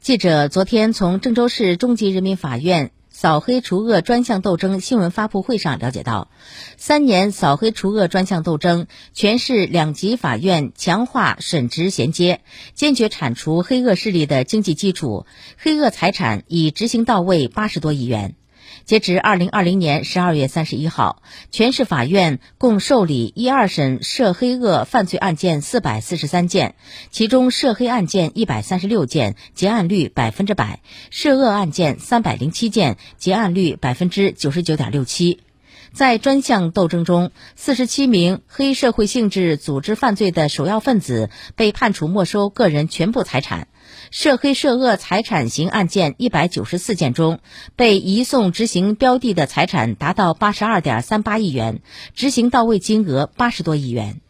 记者昨天从郑州市中级人民法院扫黑除恶专项斗争新闻发布会上了解到，三年扫黑除恶专项斗争，全市两级法院强化审执衔接，坚决铲除黑恶势力的经济基础，黑恶财产已执行到位八十多亿元。截至二零二零年十二月三十一号，全市法院共受理一二审涉黑恶犯罪案件四百四十三件，其中涉黑案件一百三十六件，结案率百分之百；涉恶案件三百零七件，结案率百分之九十九点六七。在专项斗争中，四十七名黑社会性质组织犯罪的首要分子被判处没收个人全部财产。涉黑涉恶财产刑案件一百九十四件中，被移送执行标的的财产达到八十二点三八亿元，执行到位金额八十多亿元。